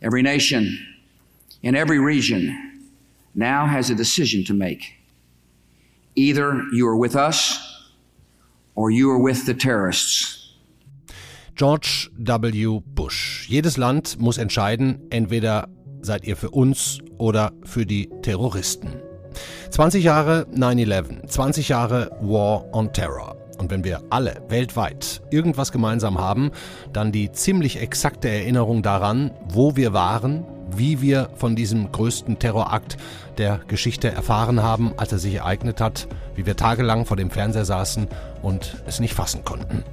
Every nation in every region now has a decision to make. Either you are with us or you are with the terrorists. George W. Bush. Jedes Land muss entscheiden, entweder seid ihr für uns oder für die Terroristen. 20 Jahre 9-11, 20 Jahre War on Terror. Und wenn wir alle weltweit irgendwas gemeinsam haben, dann die ziemlich exakte Erinnerung daran, wo wir waren, wie wir von diesem größten Terrorakt der Geschichte erfahren haben, als er sich ereignet hat, wie wir tagelang vor dem Fernseher saßen und es nicht fassen konnten.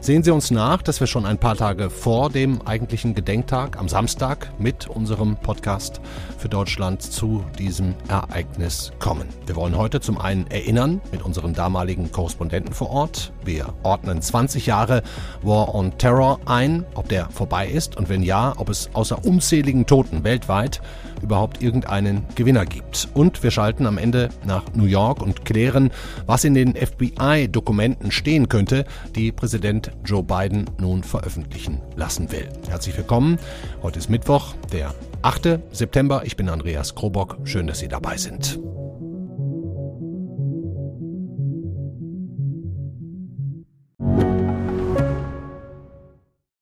Sehen Sie uns nach, dass wir schon ein paar Tage vor dem eigentlichen Gedenktag am Samstag mit unserem Podcast für Deutschland zu diesem Ereignis kommen. Wir wollen heute zum einen erinnern mit unseren damaligen Korrespondenten vor Ort. Wir ordnen 20 Jahre War on Terror ein, ob der vorbei ist und wenn ja, ob es außer unzähligen Toten weltweit überhaupt irgendeinen Gewinner gibt. Und wir schalten am Ende nach New York und klären, was in den FBI-Dokumenten stehen könnte, die Präsident Joe Biden nun veröffentlichen lassen will. Herzlich willkommen. Heute ist Mittwoch, der 8. September. Ich bin Andreas Krobock. Schön, dass Sie dabei sind.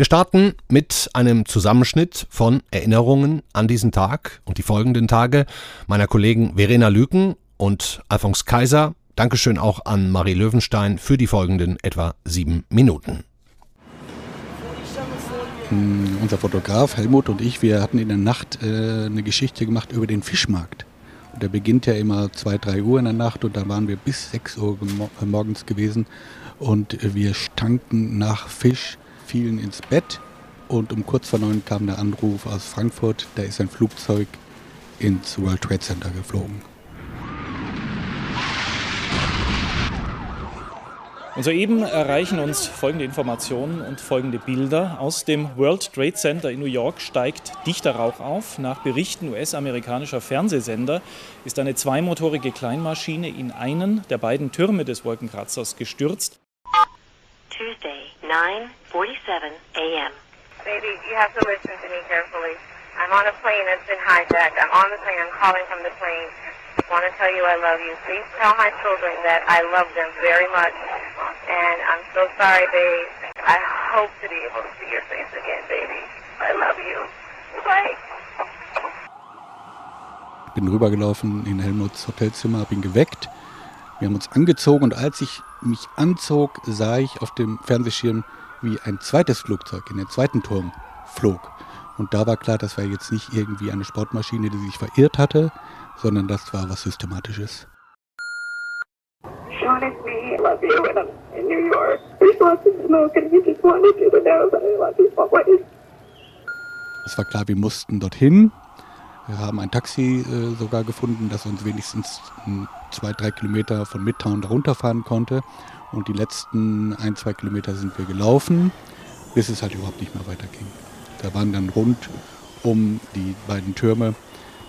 Wir starten mit einem Zusammenschnitt von Erinnerungen an diesen Tag und die folgenden Tage meiner Kollegen Verena Lüken und Alphonse Kaiser. Dankeschön auch an Marie Löwenstein für die folgenden etwa sieben Minuten. Hm, unser Fotograf Helmut und ich, wir hatten in der Nacht äh, eine Geschichte gemacht über den Fischmarkt. Der beginnt ja immer zwei, drei Uhr in der Nacht und da waren wir bis sechs Uhr morgens gewesen und wir stanken nach Fisch, fielen ins Bett und um kurz vor neun kam der Anruf aus Frankfurt, da ist ein Flugzeug ins World Trade Center geflogen. Und soeben erreichen uns folgende Informationen und folgende Bilder. Aus dem World Trade Center in New York steigt dichter Rauch auf. Nach Berichten US-amerikanischer Fernsehsender ist eine zweimotorige Kleinmaschine in einen der beiden Türme des Wolkenkratzers gestürzt. Tuesday, 9:47 a.m. Baby, you have to listen to me carefully. I'm on a plane that's been hijacked. I'm on the plane. I'm calling from the plane. Want to tell you I love you. Please tell my children that I love them very much. And I'm so sorry, babe. I hope to be able to see your face again, baby. I love you. Bye. bin rübergelaufen in Helmuts Hotelzimmer, habe ihn geweckt. Wir haben uns angezogen und als ich mich anzog, sah ich auf dem Fernsehschirm, wie ein zweites Flugzeug in den zweiten Turm flog. Und da war klar, das war jetzt nicht irgendwie eine Sportmaschine, die sich verirrt hatte, sondern das war was Systematisches. Es war klar, wir mussten dorthin. Wir haben ein Taxi äh, sogar gefunden, das uns wenigstens m, zwei, drei Kilometer von Midtown runterfahren konnte. Und die letzten ein, zwei Kilometer sind wir gelaufen, bis es halt überhaupt nicht mehr weiterging. Da waren dann rund um die beiden Türme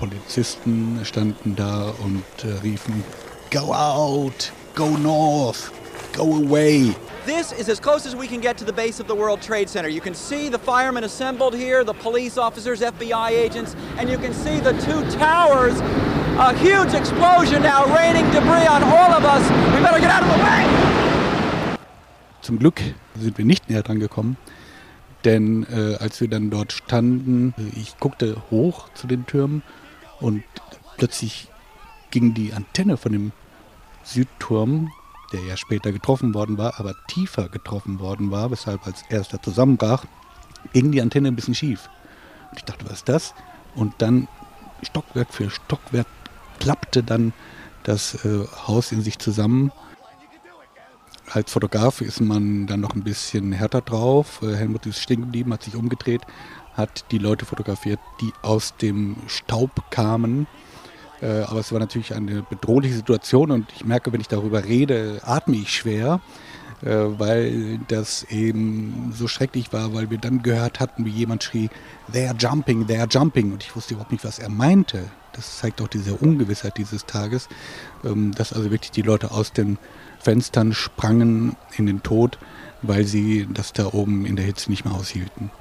Polizisten standen da und äh, riefen, Go out, go north, go away. This is as close as we can get to the base of the World Trade Center. You can see the firemen assembled here, the police officers, FBI agents, and you can see the two towers. A huge explosion now raining debris on all of us. We better get out of the way. Zum Glück sind wir nicht näher dran gekommen, denn äh, als wir dann dort standen, äh, ich guckte hoch zu den Türmen und plötzlich ging die Antenne von dem Südturm, der ja später getroffen worden war, aber tiefer getroffen worden war, weshalb als erster zusammenbrach, ging die Antenne ein bisschen schief. Und ich dachte, was ist das? Und dann Stockwerk für Stockwerk klappte dann das äh, Haus in sich zusammen. Als Fotograf ist man dann noch ein bisschen härter drauf. Äh, Helmut ist stehen geblieben, hat sich umgedreht, hat die Leute fotografiert, die aus dem Staub kamen. Äh, aber es war natürlich eine bedrohliche Situation und ich merke, wenn ich darüber rede, atme ich schwer, äh, weil das eben so schrecklich war, weil wir dann gehört hatten, wie jemand schrie, they're jumping, they're jumping. Und ich wusste überhaupt nicht, was er meinte. Das zeigt auch diese Ungewissheit dieses Tages, ähm, dass also wirklich die Leute aus den Fenstern sprangen in den Tod, weil sie das da oben in der Hitze nicht mehr aushielten.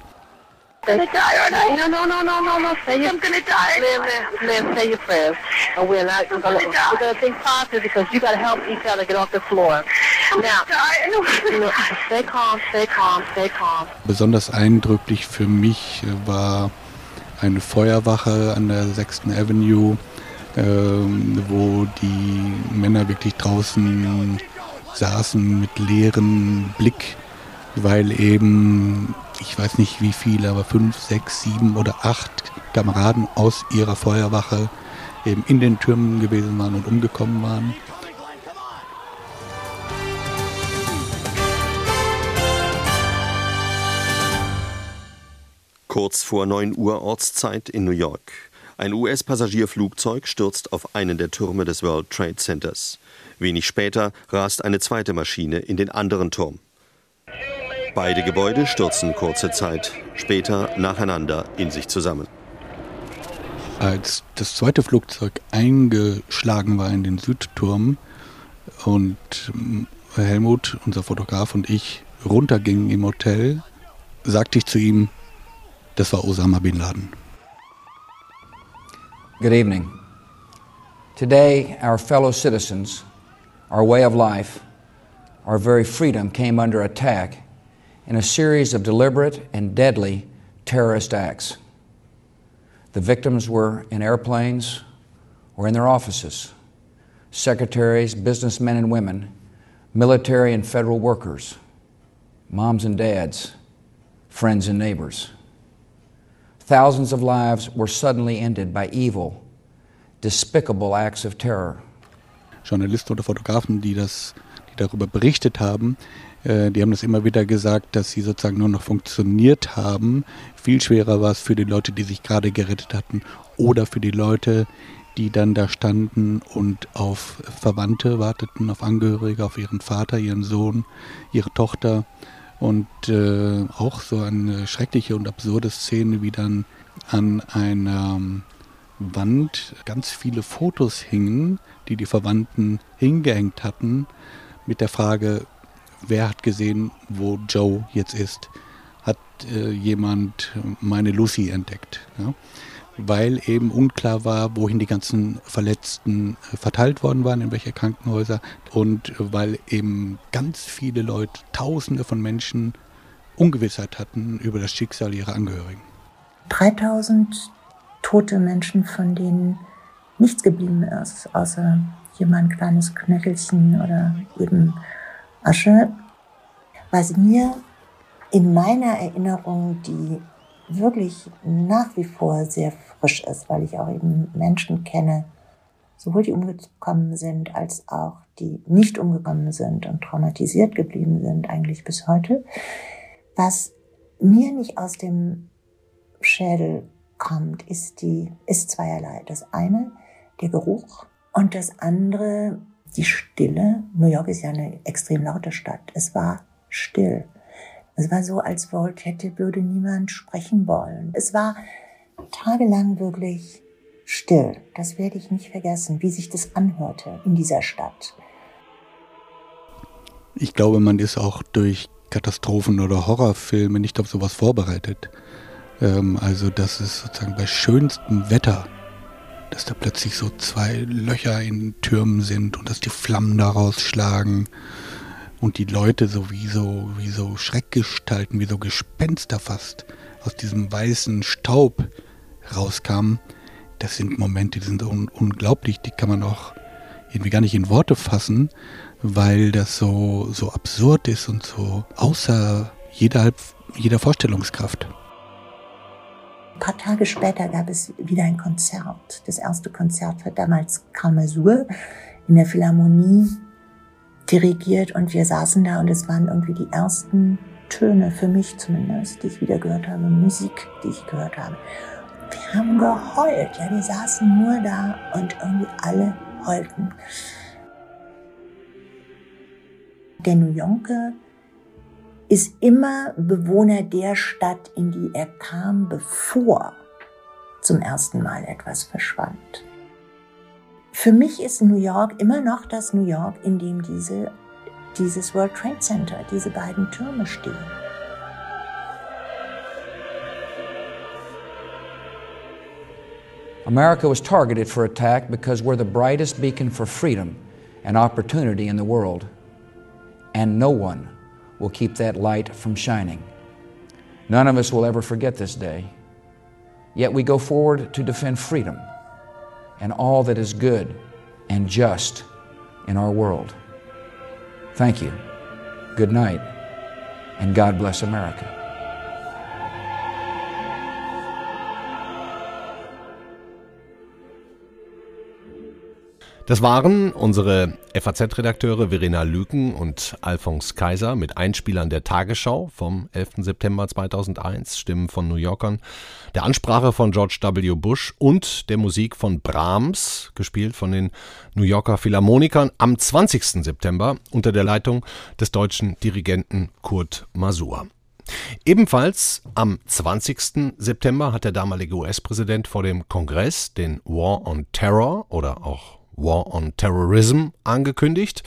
gonna die, aren't I? No, no, no, no, no, no. Say I'm gonna die. Liv, Liv, Liv, say your prayers. And we're not we're gonna, we're gonna think positive because you gotta help each other get off the floor. I'm now, you know, stay calm, stay calm, stay calm. Besonders eindrücklich für mich war eine Feuerwache an der 6. Avenue, ähm, wo die Männer wirklich draußen saßen mit leerem Blick, weil eben ich weiß nicht wie viele, aber fünf, sechs, sieben oder acht Kameraden aus ihrer Feuerwache eben in den Türmen gewesen waren und umgekommen waren. Kurz vor 9 Uhr Ortszeit in New York. Ein US-Passagierflugzeug stürzt auf einen der Türme des World Trade Centers. Wenig später rast eine zweite Maschine in den anderen Turm. Beide Gebäude stürzen kurze Zeit später nacheinander in sich zusammen. Als das zweite Flugzeug eingeschlagen war in den Südturm und ähm, Helmut, unser Fotograf und ich runtergingen im Hotel, sagte ich zu ihm, das war Osama bin Laden. Good evening. Today, our fellow citizens, our way of life, our very freedom came under attack in a series of deliberate and deadly terrorist acts. The victims were in airplanes or in their offices secretaries, businessmen and women, military and federal workers, moms and dads, friends and neighbors. Thousands of lives were suddenly ended by evil, despicable acts of terror. Journalisten oder Fotografen, die, das, die darüber berichtet haben, Äh, die haben das immer wieder gesagt, dass sie sozusagen nur noch funktioniert haben. Viel schwerer war es für die Leute, die sich gerade gerettet hatten oder für die Leute, die dann da standen und auf Verwandte warteten, auf Angehörige, auf ihren Vater, ihren Sohn, ihre Tochter. Und äh, auch so eine schreckliche und absurde Szene, wie dann an einer Wand ganz viele Fotos hingen, die die Verwandten hingehängt hatten, mit der Frage, wer hat gesehen, wo Joe jetzt ist? Hat äh, jemand meine Lucy entdeckt? Ja? Weil eben unklar war, wohin die ganzen Verletzten äh, verteilt worden waren, in welche Krankenhäuser und weil eben ganz viele Leute, Tausende von Menschen Ungewissheit hatten über das Schicksal ihrer Angehörigen. 3000 tote Menschen, von denen nichts geblieben ist, außer hier ein kleines Knöchelchen oder eben Asche, was mir in meiner Erinnerung, die wirklich nach wie vor sehr frisch ist, weil ich auch eben Menschen kenne, sowohl die umgekommen sind, als auch die nicht umgekommen sind und traumatisiert geblieben sind, eigentlich bis heute, was mir nicht aus dem Schädel kommt, ist die, ist zweierlei. Das eine, der Geruch und das andere, die Stille. New York ist ja eine extrem laute Stadt. Es war still. Es war so, als wollte, hätte, würde niemand sprechen wollen. Es war tagelang wirklich still. Das werde ich nicht vergessen, wie sich das anhörte in dieser Stadt. Ich glaube, man ist auch durch Katastrophen oder Horrorfilme nicht auf sowas vorbereitet. Ähm, also, dass es sozusagen bei schönstem Wetter dass da plötzlich so zwei Löcher in Türmen sind und dass die Flammen daraus schlagen und die Leute so wie so, wie so Schreckgestalten, wie so Gespenster fast aus diesem weißen Staub rauskamen. Das sind Momente, die sind un unglaublich, die kann man auch irgendwie gar nicht in Worte fassen, weil das so, so absurd ist und so außer jeder, jeder Vorstellungskraft paar Tage später gab es wieder ein Konzert. Das erste Konzert war damals Karl Masur in der Philharmonie dirigiert und wir saßen da und es waren irgendwie die ersten Töne, für mich zumindest, die ich wieder gehört habe, Musik, die ich gehört habe. Wir haben geheult, ja, wir saßen nur da und irgendwie alle heulten. Der New Yorker ist immer Bewohner der Stadt, in die er kam, bevor zum ersten Mal etwas verschwand. Für mich ist New York immer noch das New York, in dem diese, dieses World Trade Center, diese beiden Türme stehen. America was targeted for attack because we're the brightest beacon for freedom and opportunity in the world. And no one will keep that light from shining. None of us will ever forget this day. Yet we go forward to defend freedom and all that is good and just in our world. Thank you. Good night. And God bless America. Das waren unsere FAZ-Redakteure Verena Lüken und Alphonse Kaiser mit Einspielern der Tagesschau vom 11. September 2001, Stimmen von New Yorkern, der Ansprache von George W. Bush und der Musik von Brahms, gespielt von den New Yorker Philharmonikern am 20. September unter der Leitung des deutschen Dirigenten Kurt Masur. Ebenfalls am 20. September hat der damalige US-Präsident vor dem Kongress den War on Terror oder auch War on Terrorism angekündigt.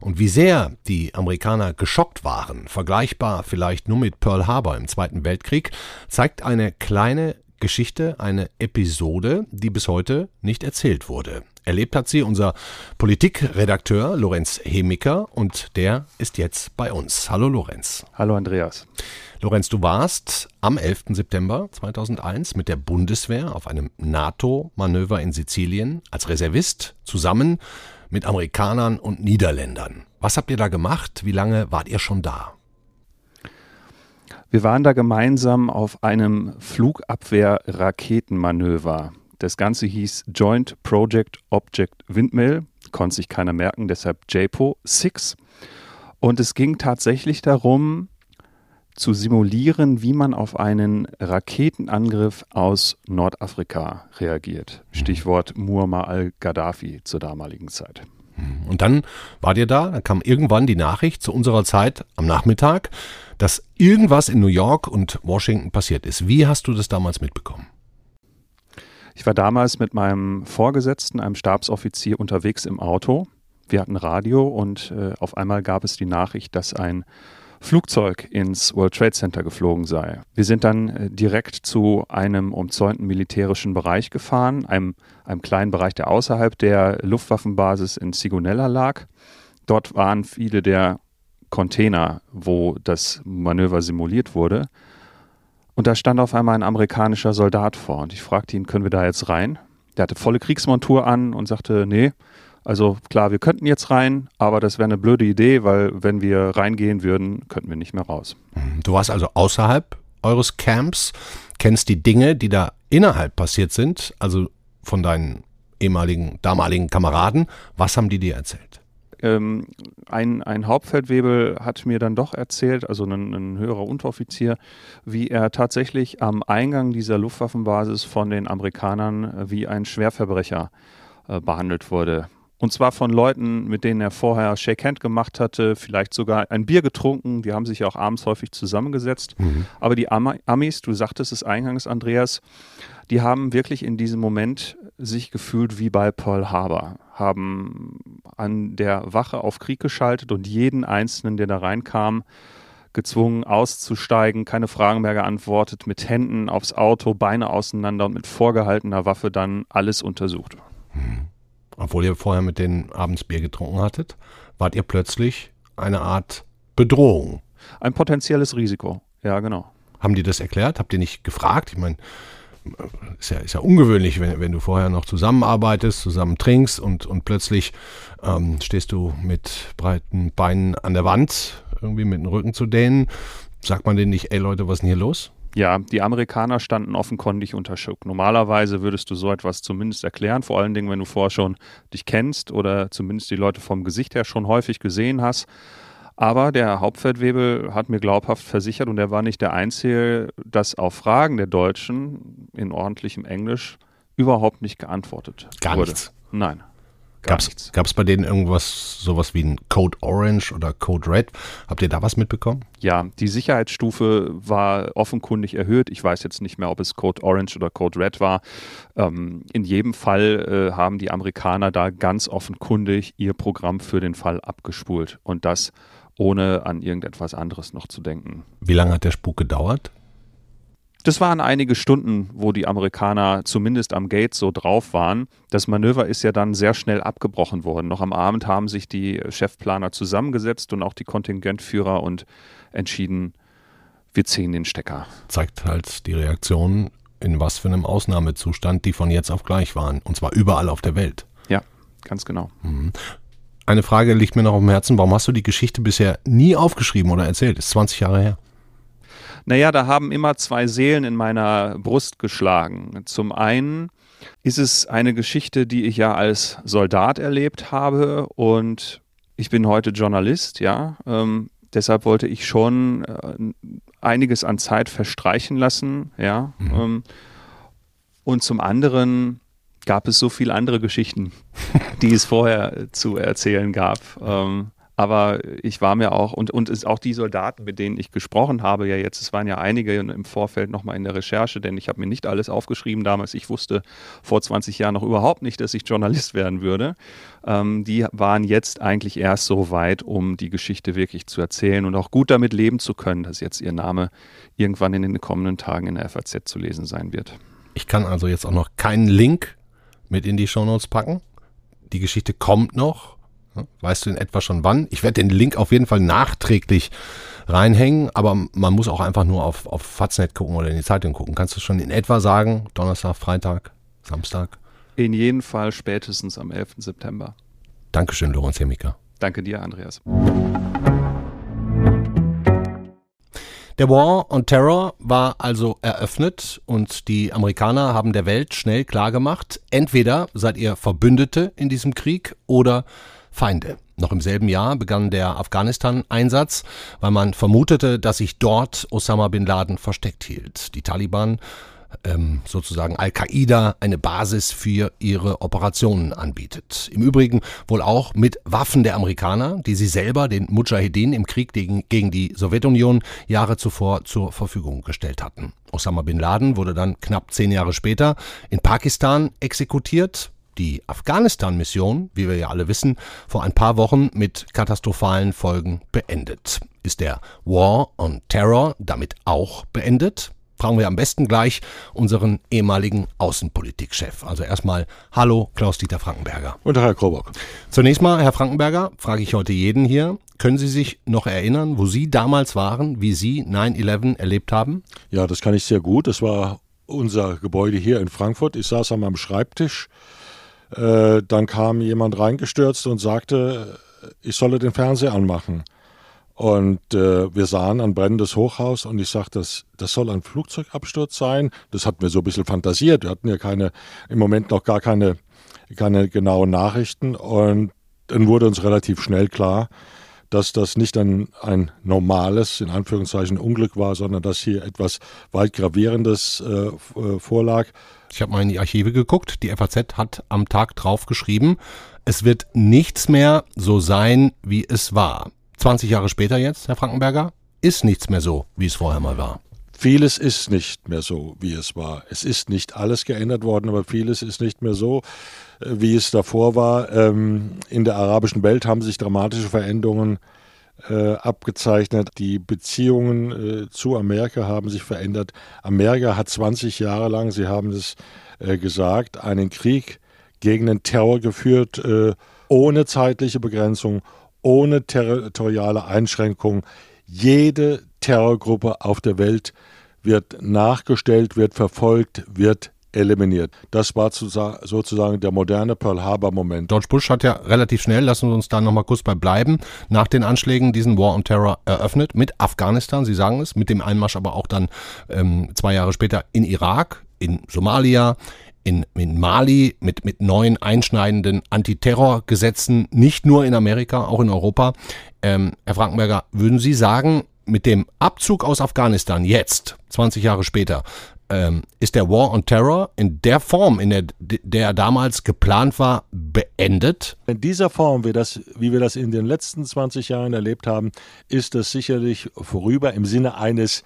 Und wie sehr die Amerikaner geschockt waren, vergleichbar vielleicht nur mit Pearl Harbor im Zweiten Weltkrieg, zeigt eine kleine Geschichte, eine Episode, die bis heute nicht erzählt wurde. Erlebt hat sie unser Politikredakteur Lorenz Hemiker und der ist jetzt bei uns. Hallo Lorenz. Hallo Andreas. Lorenz, du warst am 11. September 2001 mit der Bundeswehr auf einem NATO-Manöver in Sizilien als Reservist zusammen mit Amerikanern und Niederländern. Was habt ihr da gemacht? Wie lange wart ihr schon da? Wir waren da gemeinsam auf einem Flugabwehr-Raketenmanöver. Das Ganze hieß Joint Project Object Windmill, konnte sich keiner merken, deshalb JPO 6. Und es ging tatsächlich darum, zu simulieren, wie man auf einen Raketenangriff aus Nordafrika reagiert. Mhm. Stichwort Muammar al-Gaddafi zur damaligen Zeit. Mhm. Und dann wart ihr da, dann kam irgendwann die Nachricht zu unserer Zeit am Nachmittag, dass irgendwas in New York und Washington passiert ist. Wie hast du das damals mitbekommen? Ich war damals mit meinem Vorgesetzten, einem Stabsoffizier, unterwegs im Auto. Wir hatten Radio und äh, auf einmal gab es die Nachricht, dass ein Flugzeug ins World Trade Center geflogen sei. Wir sind dann äh, direkt zu einem umzäunten militärischen Bereich gefahren, einem, einem kleinen Bereich, der außerhalb der Luftwaffenbasis in Sigonella lag. Dort waren viele der Container, wo das Manöver simuliert wurde. Und da stand auf einmal ein amerikanischer Soldat vor und ich fragte ihn, können wir da jetzt rein? Der hatte volle Kriegsmontur an und sagte, nee, also klar, wir könnten jetzt rein, aber das wäre eine blöde Idee, weil wenn wir reingehen würden, könnten wir nicht mehr raus. Mhm. Du warst also außerhalb eures Camps, kennst die Dinge, die da innerhalb passiert sind, also von deinen ehemaligen, damaligen Kameraden. Was haben die dir erzählt? Ähm, ein, ein Hauptfeldwebel hat mir dann doch erzählt, also ein, ein, höherer Unteroffizier, wie er tatsächlich am Eingang dieser Luftwaffenbasis von den Amerikanern äh, wie ein Schwerverbrecher äh, behandelt wurde. Und zwar von Leuten, mit denen er vorher Shake Hand gemacht hatte, vielleicht sogar ein Bier getrunken. Die haben sich ja auch abends häufig zusammengesetzt. Mhm. Aber die Amis, du sagtest es eingangs, Andreas, die haben wirklich in diesem Moment sich gefühlt wie bei Pearl Harbor, haben an der Wache auf Krieg geschaltet und jeden Einzelnen, der da reinkam, gezwungen auszusteigen, keine Fragen mehr geantwortet, mit Händen aufs Auto, Beine auseinander und mit vorgehaltener Waffe dann alles untersucht. Mhm obwohl ihr vorher mit denen abends Bier getrunken hattet, wart ihr plötzlich eine Art Bedrohung. Ein potenzielles Risiko, ja, genau. Haben die das erklärt? Habt ihr nicht gefragt? Ich meine, ist ja, ist ja ungewöhnlich, wenn, wenn du vorher noch zusammenarbeitest, zusammen trinkst und, und plötzlich ähm, stehst du mit breiten Beinen an der Wand, irgendwie mit dem Rücken zu denen. Sagt man denen nicht, ey Leute, was ist denn hier los? Ja, die Amerikaner standen offenkundig unter Schock. Normalerweise würdest du so etwas zumindest erklären, vor allen Dingen, wenn du vorher schon dich kennst oder zumindest die Leute vom Gesicht her schon häufig gesehen hast. Aber der Hauptfeldwebel hat mir glaubhaft versichert, und er war nicht der Einzige, dass auf Fragen der Deutschen in ordentlichem Englisch überhaupt nicht geantwortet Gar wurde. nichts. Nein. Gab es bei denen irgendwas, sowas wie ein Code Orange oder Code Red? Habt ihr da was mitbekommen? Ja, die Sicherheitsstufe war offenkundig erhöht. Ich weiß jetzt nicht mehr, ob es Code Orange oder Code Red war. Ähm, in jedem Fall äh, haben die Amerikaner da ganz offenkundig ihr Programm für den Fall abgespult und das ohne an irgendetwas anderes noch zu denken. Wie lange hat der Spuk gedauert? Das waren einige Stunden, wo die Amerikaner zumindest am Gate so drauf waren. Das Manöver ist ja dann sehr schnell abgebrochen worden. Noch am Abend haben sich die Chefplaner zusammengesetzt und auch die Kontingentführer und entschieden, wir ziehen den Stecker. Zeigt halt die Reaktion, in was für einem Ausnahmezustand die von jetzt auf gleich waren. Und zwar überall auf der Welt. Ja, ganz genau. Mhm. Eine Frage liegt mir noch auf dem Herzen. Warum hast du die Geschichte bisher nie aufgeschrieben oder erzählt? Ist 20 Jahre her. Naja, da haben immer zwei Seelen in meiner Brust geschlagen. Zum einen ist es eine Geschichte, die ich ja als Soldat erlebt habe und ich bin heute Journalist, ja. Ähm, deshalb wollte ich schon äh, einiges an Zeit verstreichen lassen, ja. Mhm. Ähm, und zum anderen gab es so viele andere Geschichten, die es vorher zu erzählen gab. Ähm, aber ich war mir auch, und, und es auch die Soldaten, mit denen ich gesprochen habe, ja jetzt, es waren ja einige im Vorfeld nochmal in der Recherche, denn ich habe mir nicht alles aufgeschrieben damals. Ich wusste vor 20 Jahren noch überhaupt nicht, dass ich Journalist werden würde. Ähm, die waren jetzt eigentlich erst so weit, um die Geschichte wirklich zu erzählen und auch gut damit leben zu können, dass jetzt ihr Name irgendwann in den kommenden Tagen in der FAZ zu lesen sein wird. Ich kann also jetzt auch noch keinen Link mit in die Shownotes packen. Die Geschichte kommt noch Weißt du in etwa schon wann? Ich werde den Link auf jeden Fall nachträglich reinhängen, aber man muss auch einfach nur auf, auf Faznet gucken oder in die Zeitung gucken. Kannst du schon in etwa sagen, Donnerstag, Freitag, Samstag? In jedem Fall spätestens am 11. September. Dankeschön, Lorenz Hemmiker. Danke dir, Andreas. Der War on Terror war also eröffnet und die Amerikaner haben der Welt schnell klargemacht, entweder seid ihr Verbündete in diesem Krieg oder Feinde. Noch im selben Jahr begann der Afghanistan-Einsatz, weil man vermutete, dass sich dort Osama bin Laden versteckt hielt. Die Taliban ähm, sozusagen Al-Qaida eine Basis für ihre Operationen anbietet. Im Übrigen wohl auch mit Waffen der Amerikaner, die sie selber den Mujahedin im Krieg gegen, gegen die Sowjetunion Jahre zuvor zur Verfügung gestellt hatten. Osama bin Laden wurde dann knapp zehn Jahre später in Pakistan exekutiert, die Afghanistan-Mission, wie wir ja alle wissen, vor ein paar Wochen mit katastrophalen Folgen beendet. Ist der War on Terror damit auch beendet? Fragen wir am besten gleich unseren ehemaligen Außenpolitikchef. Also erstmal Hallo Klaus-Dieter Frankenberger. Und Herr Krobock. Zunächst mal, Herr Frankenberger, frage ich heute jeden hier. Können Sie sich noch erinnern, wo Sie damals waren, wie Sie 9-11 erlebt haben? Ja, das kann ich sehr gut. Das war unser Gebäude hier in Frankfurt. Ich saß an meinem Schreibtisch äh, dann kam jemand reingestürzt und sagte, ich solle den Fernseher anmachen. Und äh, wir sahen ein brennendes Hochhaus und ich sagte, das, das soll ein Flugzeugabsturz sein. Das hatten wir so ein bisschen fantasiert. Wir hatten ja keine, im Moment noch gar keine, keine genauen Nachrichten. Und dann wurde uns relativ schnell klar, dass das nicht ein, ein normales, in Anführungszeichen, Unglück war, sondern dass hier etwas weit gravierendes äh, äh vorlag. Ich habe mal in die Archive geguckt. Die FAZ hat am Tag drauf geschrieben, es wird nichts mehr so sein, wie es war. 20 Jahre später jetzt, Herr Frankenberger, ist nichts mehr so, wie es vorher mal war. Vieles ist nicht mehr so, wie es war. Es ist nicht alles geändert worden, aber vieles ist nicht mehr so, äh, wie es davor war. Ähm, in der arabischen Welt haben sich dramatische Veränderungen äh, abgezeichnet. Die Beziehungen äh, zu Amerika haben sich verändert. Amerika hat 20 Jahre lang, Sie haben es gesagt, einen Krieg gegen den Terror geführt, ohne zeitliche Begrenzung, ohne territoriale Einschränkung. Jede Terrorgruppe auf der Welt wird nachgestellt, wird verfolgt, wird eliminiert. Das war sozusagen der moderne Pearl Harbor-Moment. George Bush hat ja relativ schnell, lassen wir uns da nochmal kurz bei bleiben, nach den Anschlägen diesen War on Terror eröffnet mit Afghanistan, Sie sagen es, mit dem Einmarsch aber auch dann ähm, zwei Jahre später in Irak, in Somalia, in, in Mali mit, mit neuen einschneidenden Antiterrorgesetzen, nicht nur in Amerika, auch in Europa. Ähm, Herr Frankenberger, würden Sie sagen, mit dem Abzug aus Afghanistan jetzt, 20 Jahre später, ähm, ist der War on Terror in der Form, in der, der damals geplant war, beendet? In dieser Form, wie, das, wie wir das in den letzten 20 Jahren erlebt haben, ist das sicherlich vorüber im Sinne eines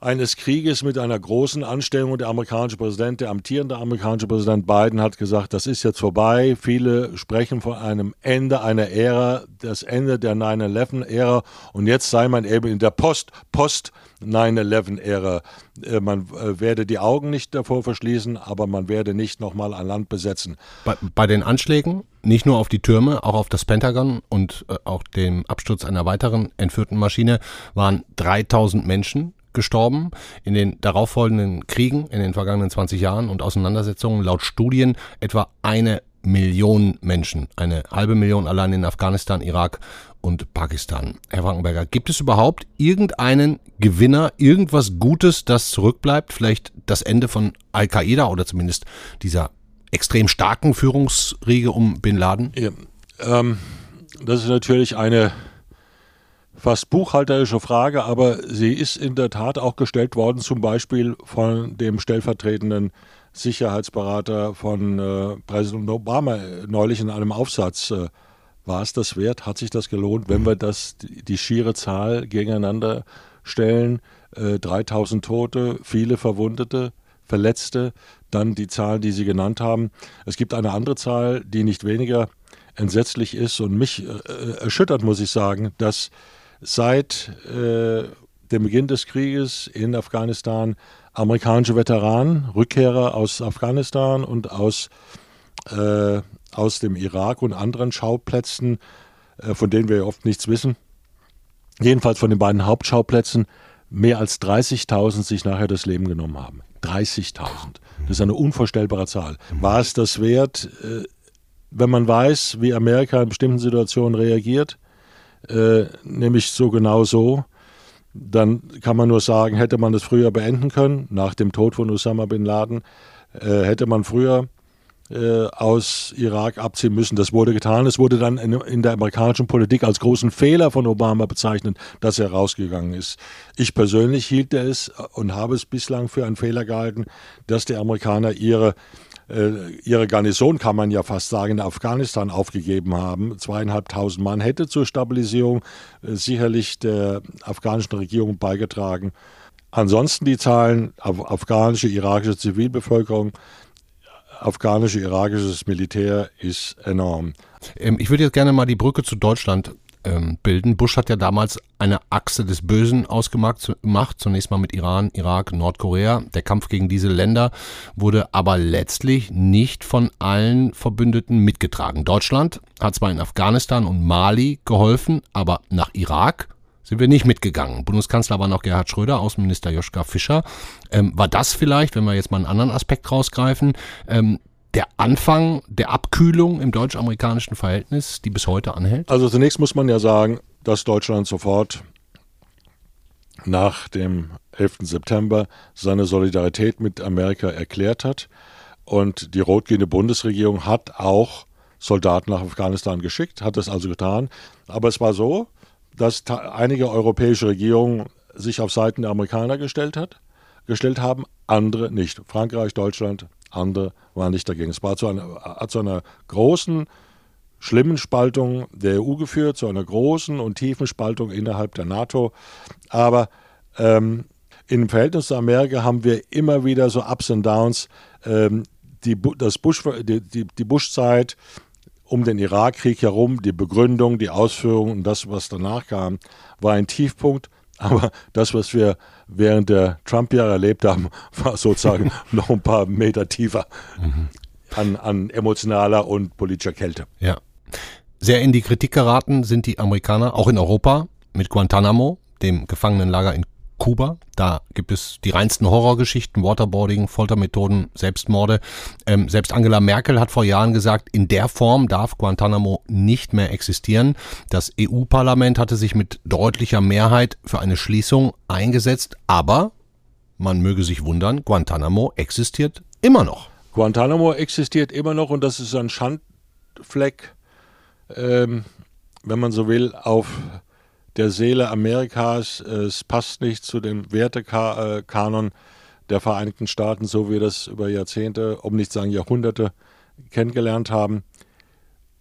eines Krieges mit einer großen Anstrengung. Der amerikanische Präsident, der amtierende amerikanische Präsident Biden hat gesagt, das ist jetzt vorbei. Viele sprechen von einem Ende einer Ära, das Ende der 9-11-Ära. Und jetzt sei man eben in der Post, Post 9-11-Ära. Äh, man äh, werde die Augen nicht davor verschließen, aber man werde nicht nochmal ein Land besetzen. Bei, bei, den Anschlägen, nicht nur auf die Türme, auch auf das Pentagon und äh, auch dem Absturz einer weiteren entführten Maschine, waren 3000 Menschen gestorben in den darauffolgenden Kriegen in den vergangenen 20 Jahren und Auseinandersetzungen laut Studien etwa eine Million Menschen, eine halbe Million allein in Afghanistan, Irak und Pakistan. Herr Frankenberger, gibt es überhaupt irgendeinen Gewinner, irgendwas Gutes, das zurückbleibt? Vielleicht das Ende von Al-Qaida oder zumindest dieser extrem starken Führungsriege um Bin Laden? Ja, ähm, das ist natürlich eine fast buchhalterische Frage, aber sie ist in der Tat auch gestellt worden, zum Beispiel von dem stellvertretenden Sicherheitsberater von äh, Präsident Obama neulich in einem Aufsatz. Äh, war es das wert? Hat sich das gelohnt, wenn wir das die, die schiere Zahl gegeneinander stellen? Äh, 3000 Tote, viele Verwundete, Verletzte, dann die Zahlen, die Sie genannt haben. Es gibt eine andere Zahl, die nicht weniger entsetzlich ist und mich äh, erschüttert, muss ich sagen, dass seit äh, dem Beginn des Krieges in Afghanistan amerikanische Veteranen, Rückkehrer aus Afghanistan und aus, äh, aus dem Irak und anderen Schauplätzen, äh, von denen wir oft nichts wissen, jedenfalls von den beiden Hauptschauplätzen, mehr als 30.000 sich nachher das Leben genommen haben. 30.000. Das ist eine unvorstellbare Zahl. War es das wert, äh, wenn man weiß, wie Amerika in bestimmten Situationen reagiert? Äh, nämlich so genau so, dann kann man nur sagen, hätte man das früher beenden können, nach dem Tod von Osama bin Laden, äh, hätte man früher äh, aus Irak abziehen müssen. Das wurde getan. Es wurde dann in, in, der amerikanischen Politik als großen Fehler von Obama bezeichnet, dass er rausgegangen ist. Ich persönlich hielt es und habe es bislang für einen Fehler gehalten, dass die Amerikaner ihre ihre Garnison, kann man ja fast sagen, in Afghanistan aufgegeben haben. Zweieinhalbtausend Mann hätte zur Stabilisierung äh, sicherlich der afghanischen Regierung beigetragen. Ansonsten die Zahlen, afghanische, irakische Zivilbevölkerung, afghanische, irakisches Militär ist enorm. Ähm, ich würde jetzt gerne mal die Brücke zu Deutschland ähm, bilden. Bush hat ja damals eine Achse des Bösen ausgemacht, zunächst mal mit Iran, Irak, Nordkorea. Der Kampf gegen diese Länder wurde aber letztlich nicht von allen Verbündeten mitgetragen. Deutschland hat zwar in Afghanistan und Mali geholfen, aber nach Irak sind wir nicht mitgegangen. Bundeskanzler war noch Gerhard Schröder, Außenminister Joschka Fischer. Ähm, war das vielleicht, wenn wir jetzt mal einen anderen Aspekt rausgreifen, ähm, der Anfang der Abkühlung im deutsch-amerikanischen Verhältnis, die bis heute anhält? Also zunächst muss man ja sagen, dass Deutschland sofort nach dem 11. September seine Solidarität mit Amerika erklärt hat. Und die rot-grüne Bundesregierung hat auch Soldaten nach Afghanistan geschickt, hat es also getan. Aber es war so, dass einige europäische Regierungen sich auf Seiten der Amerikaner gestellt hat, gestellt haben, andere nicht. Frankreich, Deutschland, andere waren nicht dagegen. Es war zu einer, hat zu einer großen, schlimmen Spaltung der EU geführt, zu einer großen und tiefen Spaltung innerhalb der NATO. Aber ähm, im Verhältnis zu Amerika haben wir immer wieder so Ups und Downs. Ähm, die, das Bush, die, die, die Bush-Zeit um den Irakkrieg herum, die Begründung, die Ausführung und das, was danach kam, war ein Tiefpunkt. Aber das, was wir während der Trump-Jahre erlebt haben, war sozusagen noch ein paar Meter tiefer mhm. an, an emotionaler und politischer Kälte. Ja. Sehr in die Kritik geraten sind die Amerikaner, auch in Europa, mit Guantanamo, dem Gefangenenlager in Kuba. Da gibt es die reinsten Horrorgeschichten, Waterboarding, Foltermethoden, Selbstmorde. Ähm, selbst Angela Merkel hat vor Jahren gesagt, in der Form darf Guantanamo nicht mehr existieren. Das EU-Parlament hatte sich mit deutlicher Mehrheit für eine Schließung eingesetzt, aber man möge sich wundern, Guantanamo existiert immer noch. Guantanamo existiert immer noch und das ist ein Schandfleck, ähm, wenn man so will, auf der Seele Amerikas. Es passt nicht zu dem Wertekanon der Vereinigten Staaten, so wie wir das über Jahrzehnte, um nicht sagen Jahrhunderte, kennengelernt haben.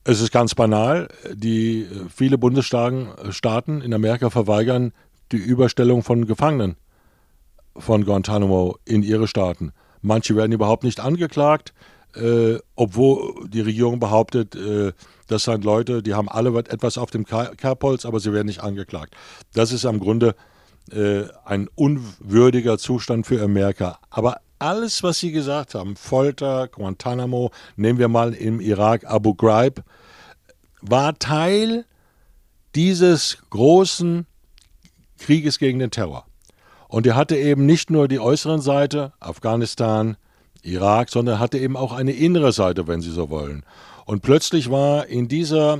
Es ist ganz banal. Die viele Bundesstaaten in Amerika verweigern die Überstellung von Gefangenen von Guantanamo in ihre Staaten. Manche werden überhaupt nicht angeklagt, äh, obwohl die Regierung behauptet, äh, das sind Leute, die haben alle etwas auf dem Kerbholz, aber sie werden nicht angeklagt. Das ist am Grunde äh, ein unwürdiger Zustand für Amerika. Aber alles, was Sie gesagt haben, Folter, Guantanamo, nehmen wir mal im Irak Abu Ghraib, war Teil dieses großen Krieges gegen den Terror. Und er hatte eben nicht nur die äußeren Seite, Afghanistan, Irak, sondern hatte eben auch eine innere Seite, wenn Sie so wollen. Und plötzlich war in dieser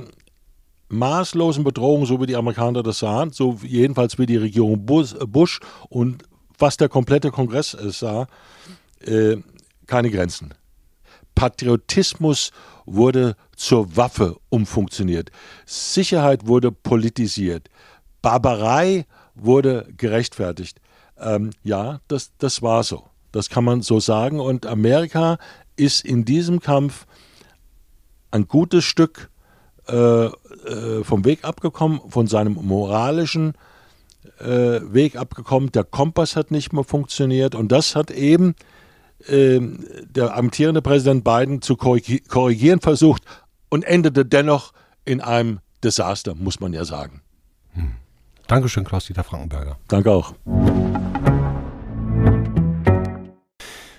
maßlosen Bedrohung, so wie die Amerikaner das sahen, so jedenfalls wie die Regierung Bush und was der komplette Kongress sah, äh, keine Grenzen. Patriotismus wurde zur Waffe umfunktioniert. Sicherheit wurde politisiert. Barbarei wurde gerechtfertigt. Ähm, ja, das, das war so. Das kann man so sagen. Und Amerika ist in diesem Kampf ein gutes Stück äh, äh, vom Weg abgekommen, von seinem moralischen äh, Weg abgekommen. Der Kompass hat nicht mehr funktioniert und das hat eben ähm, der amtierende Präsident Biden zu korrigieren versucht und endete dennoch in einem Desaster, muss man ja sagen. Hm. Dankeschön, Klaus-Dieter Frankenberger. Danke auch.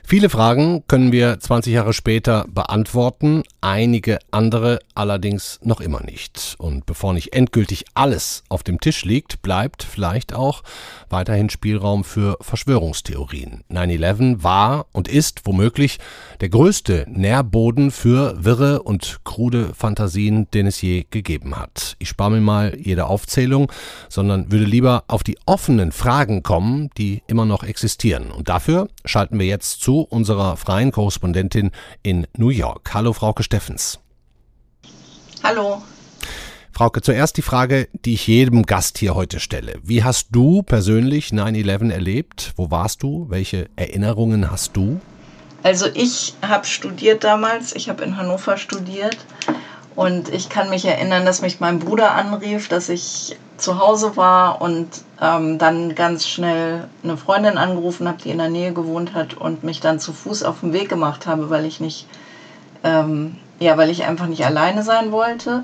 Viele Fragen können wir 20 Jahre später beantworten, einige andere allerdings noch immer nicht. Und bevor nicht endgültig alles auf dem Tisch liegt, bleibt vielleicht auch weiterhin Spielraum für Verschwörungstheorien. 9-11 war und ist womöglich der größte Nährboden für wirre und krude Fantasien, den es je gegeben hat. Ich spare mir mal jede Aufzählung, sondern würde lieber auf die offenen Fragen kommen, die immer noch existieren. Und dafür schalten wir jetzt zu unserer freien Korrespondentin in New York. Hallo, Frauke Steffens. Hallo. Frauke, zuerst die Frage, die ich jedem Gast hier heute stelle. Wie hast du persönlich 9-11 erlebt? Wo warst du? Welche Erinnerungen hast du? Also ich habe studiert damals, ich habe in Hannover studiert und ich kann mich erinnern, dass mich mein Bruder anrief, dass ich zu Hause war und ähm, dann ganz schnell eine Freundin angerufen habe, die in der Nähe gewohnt hat und mich dann zu Fuß auf den Weg gemacht habe, weil ich nicht, ähm, ja, weil ich einfach nicht alleine sein wollte.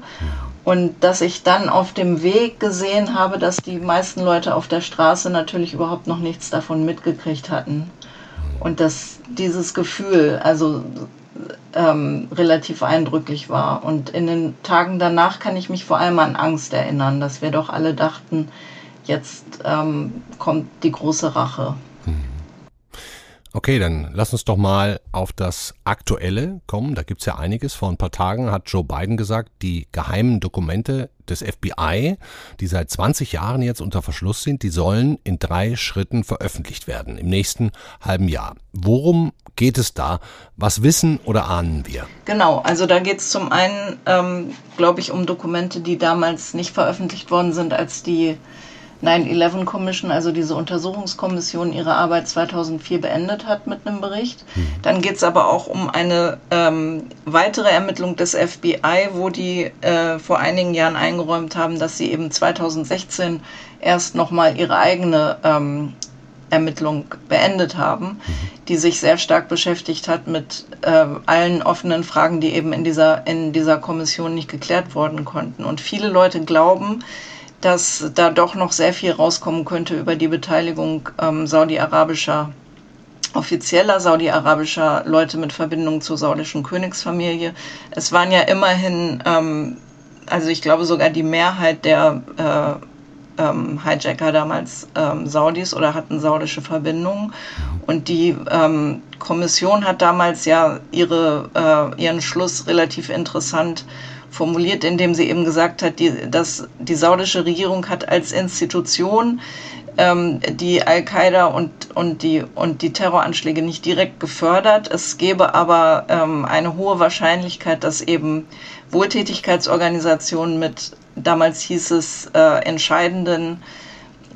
Und dass ich dann auf dem Weg gesehen habe, dass die meisten Leute auf der Straße natürlich überhaupt noch nichts davon mitgekriegt hatten. Und dass dieses Gefühl, also ähm, relativ eindrücklich war. Und in den Tagen danach kann ich mich vor allem an Angst erinnern, dass wir doch alle dachten, jetzt ähm, kommt die große Rache. Okay, dann lass uns doch mal auf das Aktuelle kommen. Da gibt's ja einiges. Vor ein paar Tagen hat Joe Biden gesagt, die geheimen Dokumente des FBI, die seit 20 Jahren jetzt unter Verschluss sind, die sollen in drei Schritten veröffentlicht werden im nächsten halben Jahr. Worum geht es da? Was wissen oder ahnen wir? Genau, also da geht es zum einen, ähm, glaube ich, um Dokumente, die damals nicht veröffentlicht worden sind, als die 9-11 Commission, also diese Untersuchungskommission, ihre Arbeit 2004 beendet hat mit einem Bericht. Mhm. Dann geht es aber auch um eine ähm, weitere Ermittlung des FBI, wo die äh, vor einigen Jahren eingeräumt haben, dass sie eben 2016 erst nochmal ihre eigene ähm, Ermittlung beendet haben, mhm. die sich sehr stark beschäftigt hat mit äh, allen offenen Fragen, die eben in dieser, in dieser Kommission nicht geklärt worden konnten. Und viele Leute glauben, dass da doch noch sehr viel rauskommen könnte über die Beteiligung ähm, saudi-arabischer offizieller saudi-arabischer Leute mit Verbindung zur saudischen Königsfamilie. Es waren ja immerhin, ähm, also ich glaube sogar die Mehrheit der äh, ähm, Hijacker damals ähm, Saudis oder hatten saudische Verbindungen. Und die ähm, Kommission hat damals ja ihre, äh, ihren Schluss relativ interessant formuliert, indem sie eben gesagt hat, die, dass die saudische Regierung hat als Institution ähm, die Al-Qaida und, und, die, und die Terroranschläge nicht direkt gefördert. Es gäbe aber ähm, eine hohe Wahrscheinlichkeit, dass eben Wohltätigkeitsorganisationen mit, damals hieß es, äh, entscheidenden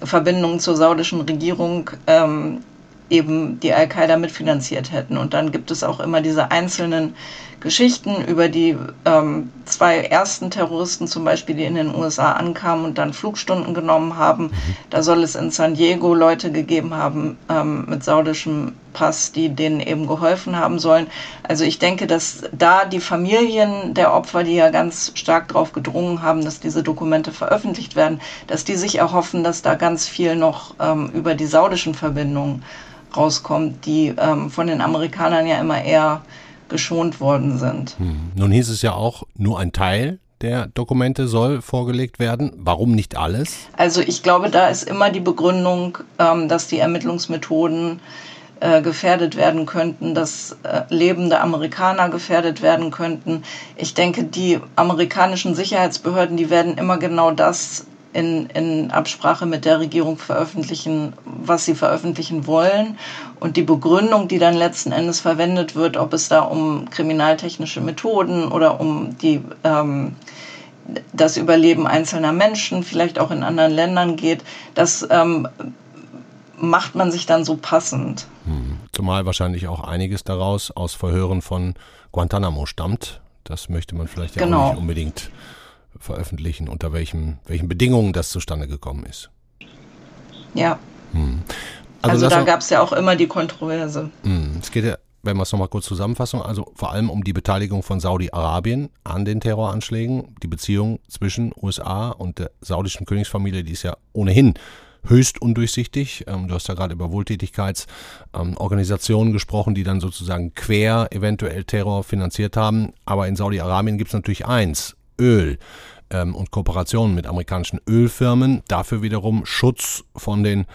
Verbindungen zur saudischen Regierung ähm, eben die Al-Qaida mitfinanziert hätten. Und dann gibt es auch immer diese einzelnen Geschichten über die ähm, zwei ersten Terroristen zum Beispiel, die in den USA ankamen und dann Flugstunden genommen haben. Mhm. Da soll es in San Diego Leute gegeben haben ähm, mit saudischem Pass, die denen eben geholfen haben sollen. Also ich denke, dass da die Familien der Opfer, die ja ganz stark darauf gedrungen haben, dass diese Dokumente veröffentlicht werden, dass die sich erhoffen, dass da ganz viel noch ähm, über die saudischen Verbindungen rauskommt, die ähm, von den Amerikanern ja immer eher geschont worden sind. Hm. Nun hieß es ja auch, nur ein Teil der Dokumente soll vorgelegt werden. Warum nicht alles? Also ich glaube, da ist immer die Begründung, ähm, dass die Ermittlungsmethoden äh, gefährdet werden könnten, dass äh, lebende Amerikaner gefährdet werden könnten. Ich denke, die amerikanischen Sicherheitsbehörden, die werden immer genau das in, in Absprache mit der Regierung veröffentlichen, was sie veröffentlichen wollen. Und die Begründung, die dann letzten Endes verwendet wird, ob es da um kriminaltechnische Methoden oder um die, ähm, das Überleben einzelner Menschen, vielleicht auch in anderen Ländern geht, das ähm, macht man sich dann so passend. Hm. Zumal wahrscheinlich auch einiges daraus aus Verhören von Guantanamo stammt. Das möchte man vielleicht ja genau. auch nicht unbedingt veröffentlichen, unter welchen, welchen Bedingungen das zustande gekommen ist. Ja. Hm. Also, also da gab es ja auch immer die Kontroverse. Hm. Es geht ja, wenn wir es nochmal kurz zusammenfassen, also vor allem um die Beteiligung von Saudi-Arabien an den Terroranschlägen, die Beziehung zwischen USA und der saudischen Königsfamilie, die ist ja ohnehin höchst undurchsichtig. Ähm, du hast ja gerade über Wohltätigkeitsorganisationen ähm, gesprochen, die dann sozusagen quer eventuell Terror finanziert haben. Aber in Saudi-Arabien gibt es natürlich eins, Öl ähm, und Kooperationen mit amerikanischen Ölfirmen, dafür wiederum Schutz von den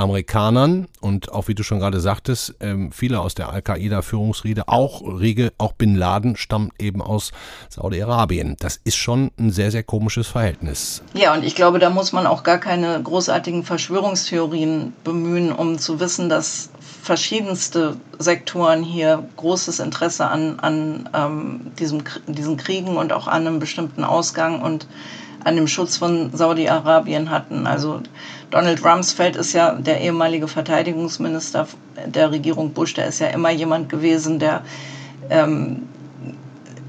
Amerikanern und auch wie du schon gerade sagtest, ähm, viele aus der Al-Qaida-Führungsriege, auch Riege, auch Bin Laden stammt eben aus Saudi-Arabien. Das ist schon ein sehr, sehr komisches Verhältnis. Ja, und ich glaube, da muss man auch gar keine großartigen Verschwörungstheorien bemühen, um zu wissen, dass verschiedenste Sektoren hier großes Interesse an, an ähm, diesem, diesen Kriegen und auch an einem bestimmten Ausgang und an dem Schutz von Saudi-Arabien hatten. Also Donald Rumsfeld ist ja der ehemalige Verteidigungsminister der Regierung Bush, der ist ja immer jemand gewesen, der ähm,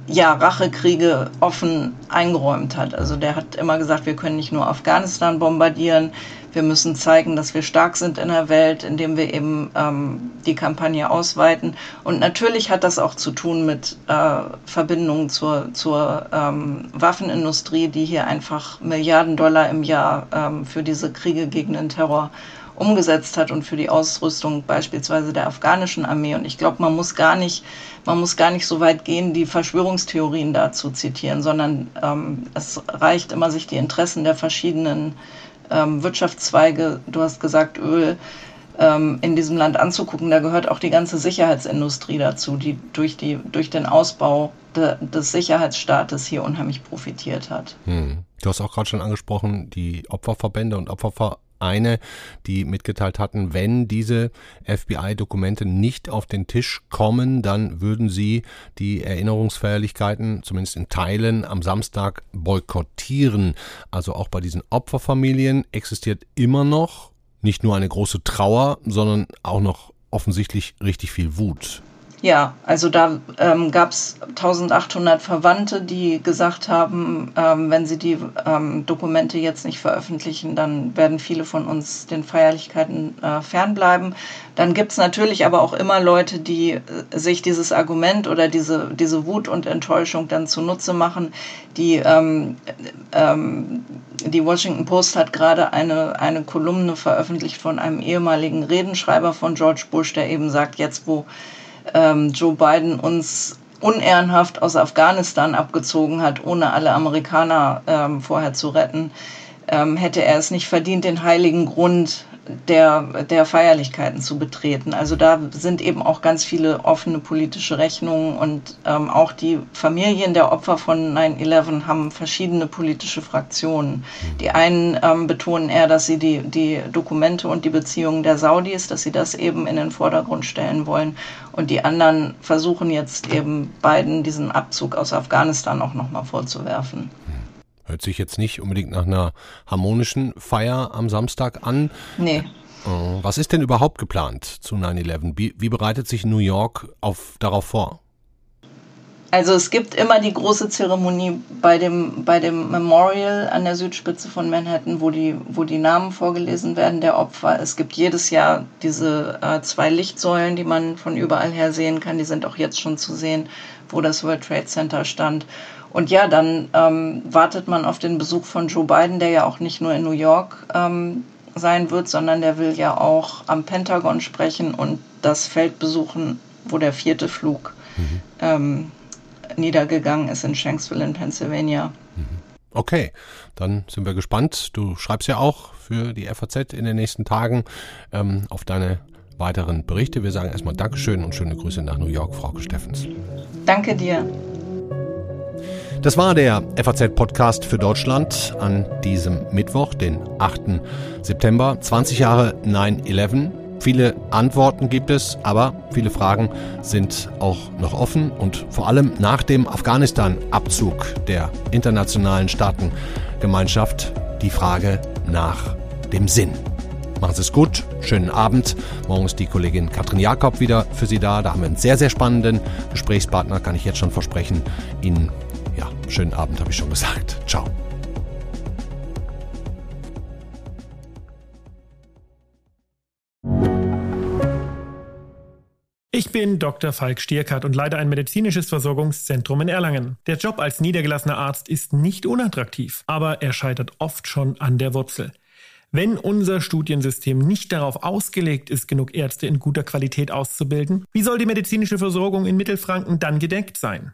ja, Rachekriege offen eingeräumt hat. Also der hat immer gesagt, wir können nicht nur Afghanistan bombardieren, wir müssen zeigen, dass wir stark sind in der Welt, indem wir eben ähm, die Kampagne ausweiten. Und natürlich hat das auch zu tun mit äh, Verbindungen zur, zur ähm, Waffenindustrie, die hier einfach Milliarden Dollar im Jahr ähm, für diese Kriege gegen den Terror umgesetzt hat und für die Ausrüstung beispielsweise der afghanischen Armee. Und ich glaube, man muss gar nicht, man muss gar nicht so weit gehen, die Verschwörungstheorien da zu zitieren, sondern ähm, es reicht immer, sich die Interessen der verschiedenen ähm, Wirtschaftszweige, du hast gesagt Öl, ähm, in diesem Land anzugucken. Da gehört auch die ganze Sicherheitsindustrie dazu, die durch, die, durch den Ausbau de, des Sicherheitsstaates hier unheimlich profitiert hat. Hm. Du hast auch gerade schon angesprochen, die Opferverbände und Opfervereine, die mitgeteilt hatten, wenn diese FBI-Dokumente nicht auf den Tisch kommen, dann würden sie die Erinnerungsfeierlichkeiten, zumindest in Teilen, am Samstag boykottieren. Also auch bei diesen Opferfamilien existiert immer noch nicht nur eine große Trauer, sondern auch noch offensichtlich richtig viel Wut. Ja, also da ähm, gab es 1800 Verwandte, die gesagt haben, ähm, wenn sie die ähm, Dokumente jetzt nicht veröffentlichen, dann werden viele von uns den Feierlichkeiten äh, fernbleiben. Dann gibt es natürlich aber auch immer Leute, die äh, sich dieses Argument oder diese, diese Wut und Enttäuschung dann zunutze machen. Die, ähm, ähm, die Washington Post hat gerade eine, eine Kolumne veröffentlicht von einem ehemaligen Redenschreiber von George Bush, der eben sagt, jetzt wo ähm, Joe Biden uns unehrenhaft aus Afghanistan abgezogen hat, ohne alle Amerikaner ähm, vorher zu retten, ähm, hätte er es nicht verdient, den heiligen Grund der, der Feierlichkeiten zu betreten. Also da sind eben auch ganz viele offene politische Rechnungen und ähm, auch die Familien der Opfer von 9-11 haben verschiedene politische Fraktionen. Die einen ähm, betonen eher, dass sie die, die Dokumente und die Beziehungen der Saudis, dass sie das eben in den Vordergrund stellen wollen. Und die anderen versuchen jetzt eben beiden diesen Abzug aus Afghanistan auch nochmal vorzuwerfen. Hört sich jetzt nicht unbedingt nach einer harmonischen Feier am Samstag an. Nee. Äh, was ist denn überhaupt geplant zu 9-11? Wie, wie, bereitet sich New York auf, darauf vor? Also es gibt immer die große Zeremonie bei dem, bei dem Memorial an der Südspitze von Manhattan, wo die, wo die Namen vorgelesen werden der Opfer. Es gibt jedes Jahr diese äh, zwei Lichtsäulen, die man von überall her sehen kann. Die sind auch jetzt schon zu sehen, wo das World Trade Center stand. Und ja, dann ähm, wartet man auf den Besuch von Joe Biden, der ja auch nicht nur in New York ähm, sein wird, sondern der will ja auch am Pentagon sprechen und das Feld besuchen, wo der vierte Flug mhm. ähm, niedergegangen ist in Shanksville in Pennsylvania. Mhm. Okay, dann sind wir gespannt. Du schreibst ja auch für die FAZ in den nächsten Tagen ähm, auf deine weiteren Berichte. Wir sagen erstmal Dankeschön und schöne Grüße nach New York, Frau Steffens. Danke dir. Das war der FAZ-Podcast für Deutschland an diesem Mittwoch, den 8. September. 20 Jahre 9-11. Viele Antworten gibt es, aber viele Fragen sind auch noch offen und vor allem nach dem Afghanistan-Abzug der internationalen Staatengemeinschaft die Frage nach dem Sinn. Machen Sie es gut, schönen Abend. Morgen ist die Kollegin Katrin Jakob wieder für Sie da. Da haben wir einen sehr, sehr spannenden Gesprächspartner, kann ich jetzt schon versprechen. Ihnen schönen Abend, habe ich schon gesagt. Ciao. Ich bin Dr. Falk Stierkart und leite ein medizinisches Versorgungszentrum in Erlangen. Der Job als niedergelassener Arzt ist nicht unattraktiv, aber er scheitert oft schon an der Wurzel. Wenn unser Studiensystem nicht darauf ausgelegt ist, genug Ärzte in guter Qualität auszubilden, wie soll die medizinische Versorgung in Mittelfranken dann gedeckt sein?